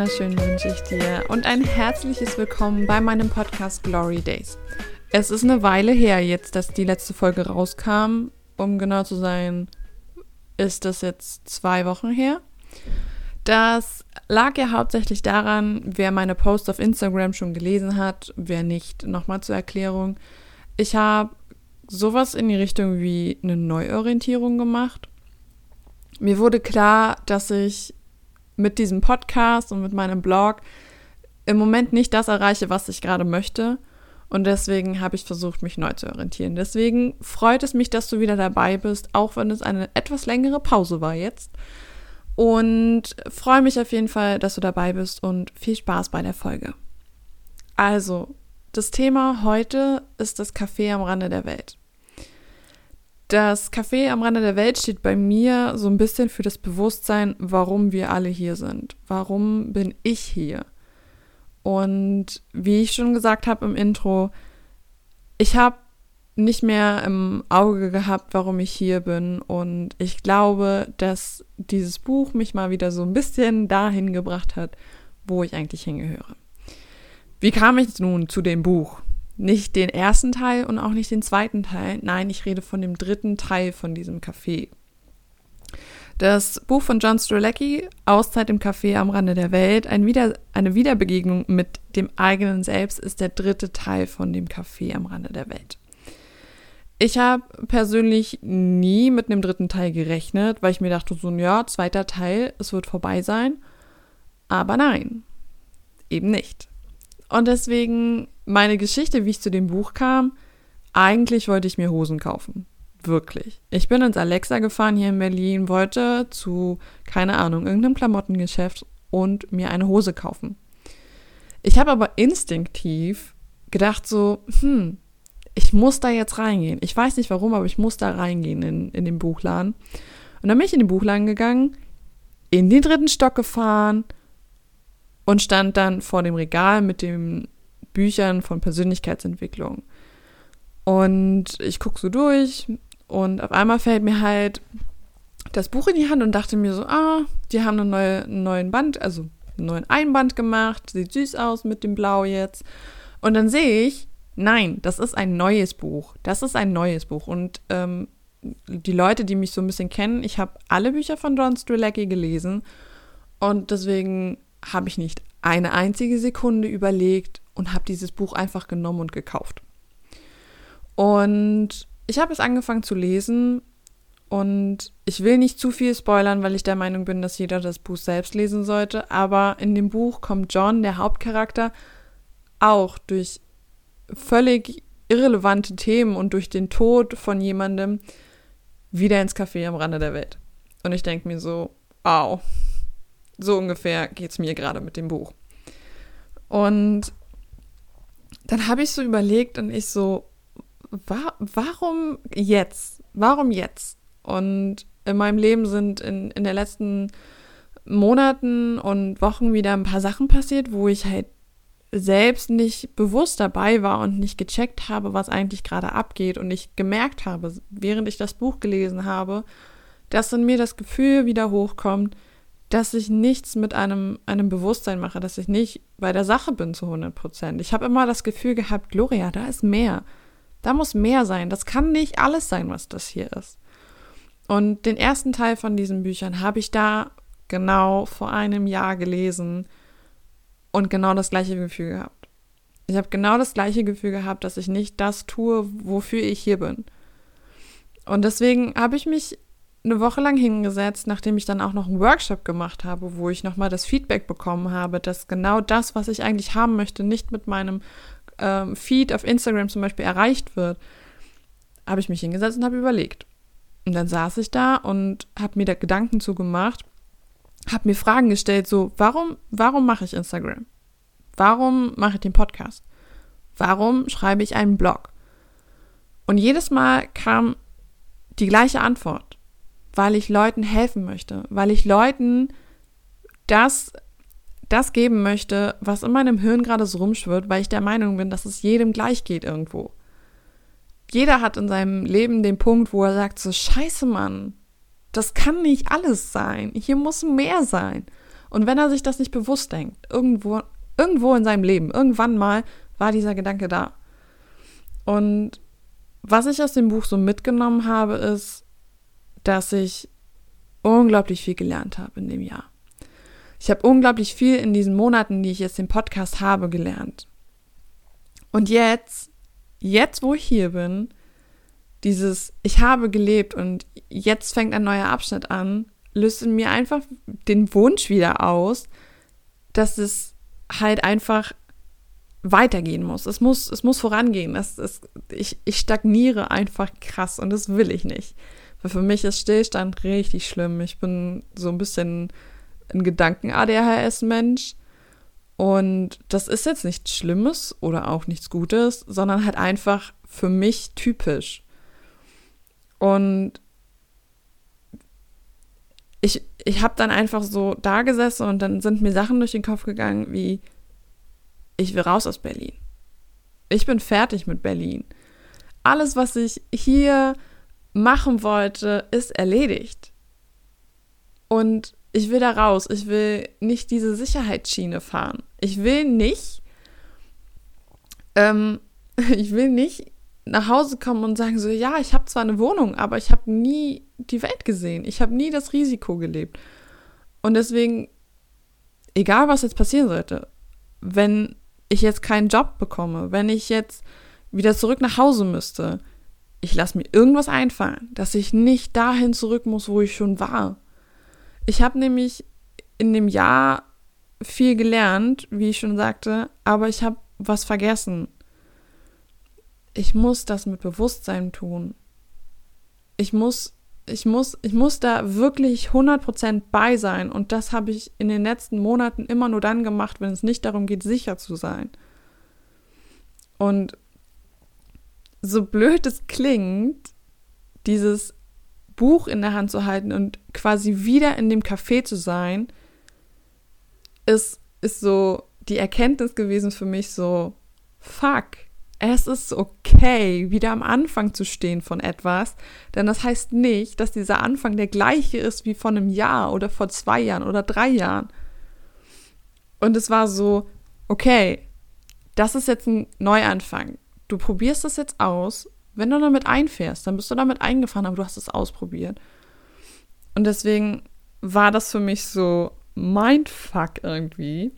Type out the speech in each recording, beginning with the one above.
Einen wunderschönen wünsche ich dir und ein herzliches Willkommen bei meinem Podcast Glory Days. Es ist eine Weile her jetzt, dass die letzte Folge rauskam. Um genau zu sein, ist das jetzt zwei Wochen her. Das lag ja hauptsächlich daran, wer meine Posts auf Instagram schon gelesen hat, wer nicht, nochmal zur Erklärung. Ich habe sowas in die Richtung wie eine Neuorientierung gemacht. Mir wurde klar, dass ich mit diesem Podcast und mit meinem Blog im Moment nicht das erreiche, was ich gerade möchte. Und deswegen habe ich versucht, mich neu zu orientieren. Deswegen freut es mich, dass du wieder dabei bist, auch wenn es eine etwas längere Pause war jetzt. Und freue mich auf jeden Fall, dass du dabei bist und viel Spaß bei der Folge. Also, das Thema heute ist das Café am Rande der Welt. Das Café am Rande der Welt steht bei mir so ein bisschen für das Bewusstsein, warum wir alle hier sind. Warum bin ich hier? Und wie ich schon gesagt habe im Intro, ich habe nicht mehr im Auge gehabt, warum ich hier bin. Und ich glaube, dass dieses Buch mich mal wieder so ein bisschen dahin gebracht hat, wo ich eigentlich hingehöre. Wie kam ich nun zu dem Buch? Nicht den ersten Teil und auch nicht den zweiten Teil. Nein, ich rede von dem dritten Teil von diesem Café. Das Buch von John Strzelecki, Auszeit im Café am Rande der Welt, ein Wieder eine Wiederbegegnung mit dem eigenen Selbst, ist der dritte Teil von dem Café am Rande der Welt. Ich habe persönlich nie mit einem dritten Teil gerechnet, weil ich mir dachte, so, ja, zweiter Teil, es wird vorbei sein. Aber nein, eben nicht. Und deswegen meine Geschichte, wie ich zu dem Buch kam, eigentlich wollte ich mir Hosen kaufen. Wirklich. Ich bin ins Alexa gefahren hier in Berlin, wollte zu, keine Ahnung, irgendeinem Klamottengeschäft und mir eine Hose kaufen. Ich habe aber instinktiv gedacht so, hm, ich muss da jetzt reingehen. Ich weiß nicht warum, aber ich muss da reingehen in, in den Buchladen. Und dann bin ich in den Buchladen gegangen, in den dritten Stock gefahren und stand dann vor dem Regal mit den Büchern von Persönlichkeitsentwicklung. Und ich gucke so durch und auf einmal fällt mir halt das Buch in die Hand und dachte mir so, ah, die haben einen, neue, neuen Band, also einen neuen Einband gemacht, sieht süß aus mit dem Blau jetzt. Und dann sehe ich, nein, das ist ein neues Buch. Das ist ein neues Buch. Und ähm, die Leute, die mich so ein bisschen kennen, ich habe alle Bücher von John Strelacki gelesen und deswegen habe ich nicht eine einzige Sekunde überlegt und habe dieses Buch einfach genommen und gekauft. Und ich habe es angefangen zu lesen und ich will nicht zu viel spoilern, weil ich der Meinung bin, dass jeder das Buch selbst lesen sollte. Aber in dem Buch kommt John, der Hauptcharakter, auch durch völlig irrelevante Themen und durch den Tod von jemandem wieder ins Café am Rande der Welt. Und ich denke mir so, au, so ungefähr geht es mir gerade mit dem Buch. Und dann habe ich so überlegt und ich so, wa warum jetzt? Warum jetzt? Und in meinem Leben sind in, in den letzten Monaten und Wochen wieder ein paar Sachen passiert, wo ich halt selbst nicht bewusst dabei war und nicht gecheckt habe, was eigentlich gerade abgeht und ich gemerkt habe, während ich das Buch gelesen habe, dass in mir das Gefühl wieder hochkommt, dass ich nichts mit einem, einem Bewusstsein mache, dass ich nicht bei der Sache bin zu 100 Prozent. Ich habe immer das Gefühl gehabt, Gloria, da ist mehr. Da muss mehr sein. Das kann nicht alles sein, was das hier ist. Und den ersten Teil von diesen Büchern habe ich da genau vor einem Jahr gelesen und genau das gleiche Gefühl gehabt. Ich habe genau das gleiche Gefühl gehabt, dass ich nicht das tue, wofür ich hier bin. Und deswegen habe ich mich eine Woche lang hingesetzt, nachdem ich dann auch noch einen Workshop gemacht habe, wo ich nochmal das Feedback bekommen habe, dass genau das, was ich eigentlich haben möchte, nicht mit meinem ähm, Feed auf Instagram zum Beispiel erreicht wird, habe ich mich hingesetzt und habe überlegt. Und dann saß ich da und habe mir da Gedanken zugemacht, habe mir Fragen gestellt, so, warum, warum mache ich Instagram? Warum mache ich den Podcast? Warum schreibe ich einen Blog? Und jedes Mal kam die gleiche Antwort weil ich Leuten helfen möchte, weil ich Leuten das, das geben möchte, was in meinem Hirn gerade so rumschwirrt, weil ich der Meinung bin, dass es jedem gleich geht irgendwo. Jeder hat in seinem Leben den Punkt, wo er sagt, so scheiße Mann, das kann nicht alles sein, hier muss mehr sein. Und wenn er sich das nicht bewusst denkt, irgendwo, irgendwo in seinem Leben, irgendwann mal war dieser Gedanke da. Und was ich aus dem Buch so mitgenommen habe, ist, dass ich unglaublich viel gelernt habe in dem Jahr. Ich habe unglaublich viel in diesen Monaten, die ich jetzt den Podcast habe, gelernt. Und jetzt, jetzt wo ich hier bin, dieses Ich habe gelebt und jetzt fängt ein neuer Abschnitt an, löst in mir einfach den Wunsch wieder aus, dass es halt einfach weitergehen muss. Es muss, es muss vorangehen. Es, es, ich, ich stagniere einfach krass und das will ich nicht. Weil für mich ist Stillstand richtig schlimm. Ich bin so ein bisschen ein Gedanken-ADHS-Mensch. Und das ist jetzt nichts Schlimmes oder auch nichts Gutes, sondern halt einfach für mich typisch. Und ich, ich habe dann einfach so da gesessen und dann sind mir Sachen durch den Kopf gegangen wie, ich will raus aus Berlin. Ich bin fertig mit Berlin. Alles, was ich hier machen wollte, ist erledigt. Und ich will da raus. Ich will nicht diese Sicherheitsschiene fahren. Ich will nicht, ähm, ich will nicht nach Hause kommen und sagen so, ja, ich habe zwar eine Wohnung, aber ich habe nie die Welt gesehen. Ich habe nie das Risiko gelebt. Und deswegen, egal was jetzt passieren sollte, wenn ich jetzt keinen Job bekomme, wenn ich jetzt wieder zurück nach Hause müsste, ich lasse mir irgendwas einfallen, dass ich nicht dahin zurück muss, wo ich schon war. Ich habe nämlich in dem Jahr viel gelernt, wie ich schon sagte, aber ich habe was vergessen. Ich muss das mit Bewusstsein tun. Ich muss, ich muss, ich muss da wirklich 100% bei sein und das habe ich in den letzten Monaten immer nur dann gemacht, wenn es nicht darum geht, sicher zu sein. Und so blöd es klingt, dieses Buch in der Hand zu halten und quasi wieder in dem Café zu sein, ist, ist so die Erkenntnis gewesen für mich so, fuck, es ist okay, wieder am Anfang zu stehen von etwas, denn das heißt nicht, dass dieser Anfang der gleiche ist wie vor einem Jahr oder vor zwei Jahren oder drei Jahren. Und es war so, okay, das ist jetzt ein Neuanfang du probierst das jetzt aus. Wenn du damit einfährst, dann bist du damit eingefahren, aber du hast es ausprobiert. Und deswegen war das für mich so Mindfuck irgendwie.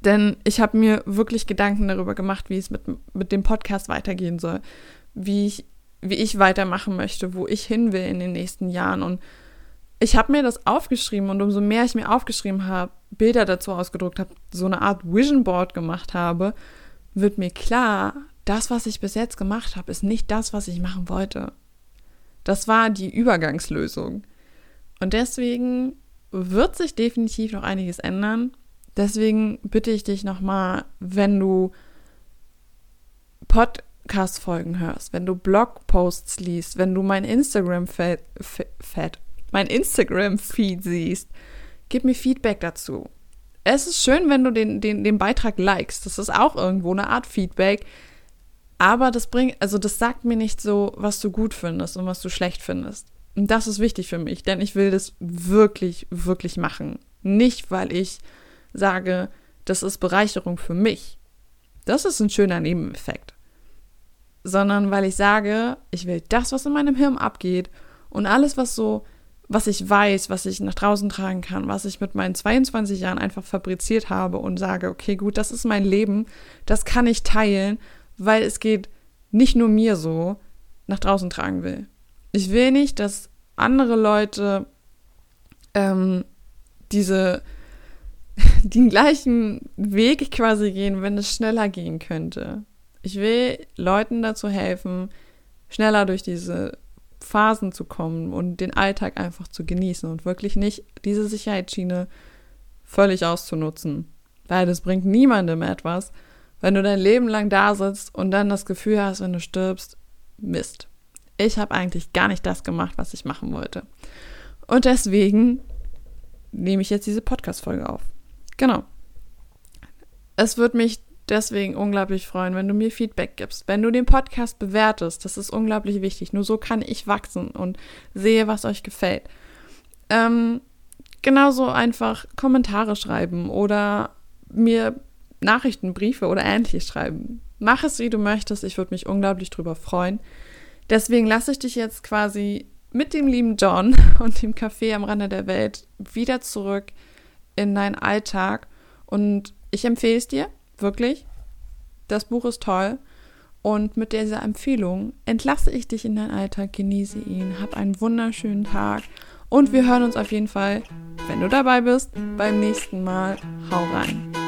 Denn ich habe mir wirklich Gedanken darüber gemacht, wie es mit, mit dem Podcast weitergehen soll, wie ich, wie ich weitermachen möchte, wo ich hin will in den nächsten Jahren. Und ich habe mir das aufgeschrieben und umso mehr ich mir aufgeschrieben habe, Bilder dazu ausgedruckt habe, so eine Art Vision Board gemacht habe, wird mir klar, das, was ich bis jetzt gemacht habe, ist nicht das, was ich machen wollte. Das war die Übergangslösung. Und deswegen wird sich definitiv noch einiges ändern. Deswegen bitte ich dich nochmal, wenn du Podcast-Folgen hörst, wenn du Blogposts liest, wenn du mein Instagram-Feed mein Instagram-Feed siehst, gib mir Feedback dazu es ist schön, wenn du den, den, den Beitrag likest. Das ist auch irgendwo eine Art Feedback. Aber das bringt, also das sagt mir nicht so, was du gut findest und was du schlecht findest. Und das ist wichtig für mich, denn ich will das wirklich, wirklich machen. Nicht, weil ich sage, das ist Bereicherung für mich. Das ist ein schöner Nebeneffekt. Sondern weil ich sage, ich will das, was in meinem Hirn abgeht und alles, was so was ich weiß, was ich nach draußen tragen kann, was ich mit meinen 22 Jahren einfach fabriziert habe und sage, okay, gut, das ist mein Leben, das kann ich teilen, weil es geht nicht nur mir so, nach draußen tragen will. Ich will nicht, dass andere Leute ähm, diese den gleichen Weg quasi gehen, wenn es schneller gehen könnte. Ich will Leuten dazu helfen, schneller durch diese Phasen zu kommen und den Alltag einfach zu genießen und wirklich nicht diese Sicherheitsschiene völlig auszunutzen. Weil das bringt niemandem etwas, wenn du dein Leben lang da sitzt und dann das Gefühl hast, wenn du stirbst, Mist. Ich habe eigentlich gar nicht das gemacht, was ich machen wollte. Und deswegen nehme ich jetzt diese Podcast-Folge auf. Genau. Es wird mich deswegen unglaublich freuen, wenn du mir Feedback gibst, wenn du den Podcast bewertest. Das ist unglaublich wichtig. Nur so kann ich wachsen und sehe, was euch gefällt. Ähm, genauso einfach Kommentare schreiben oder mir Nachrichten, Briefe oder ähnliches schreiben. Mach es, wie du möchtest. Ich würde mich unglaublich drüber freuen. Deswegen lasse ich dich jetzt quasi mit dem lieben John und dem Café am Rande der Welt wieder zurück in deinen Alltag. Und ich empfehle es dir, wirklich. Das Buch ist toll. Und mit dieser Empfehlung entlasse ich dich in deinen Alltag, genieße ihn, hab einen wunderschönen Tag und wir hören uns auf jeden Fall, wenn du dabei bist, beim nächsten Mal. Hau rein!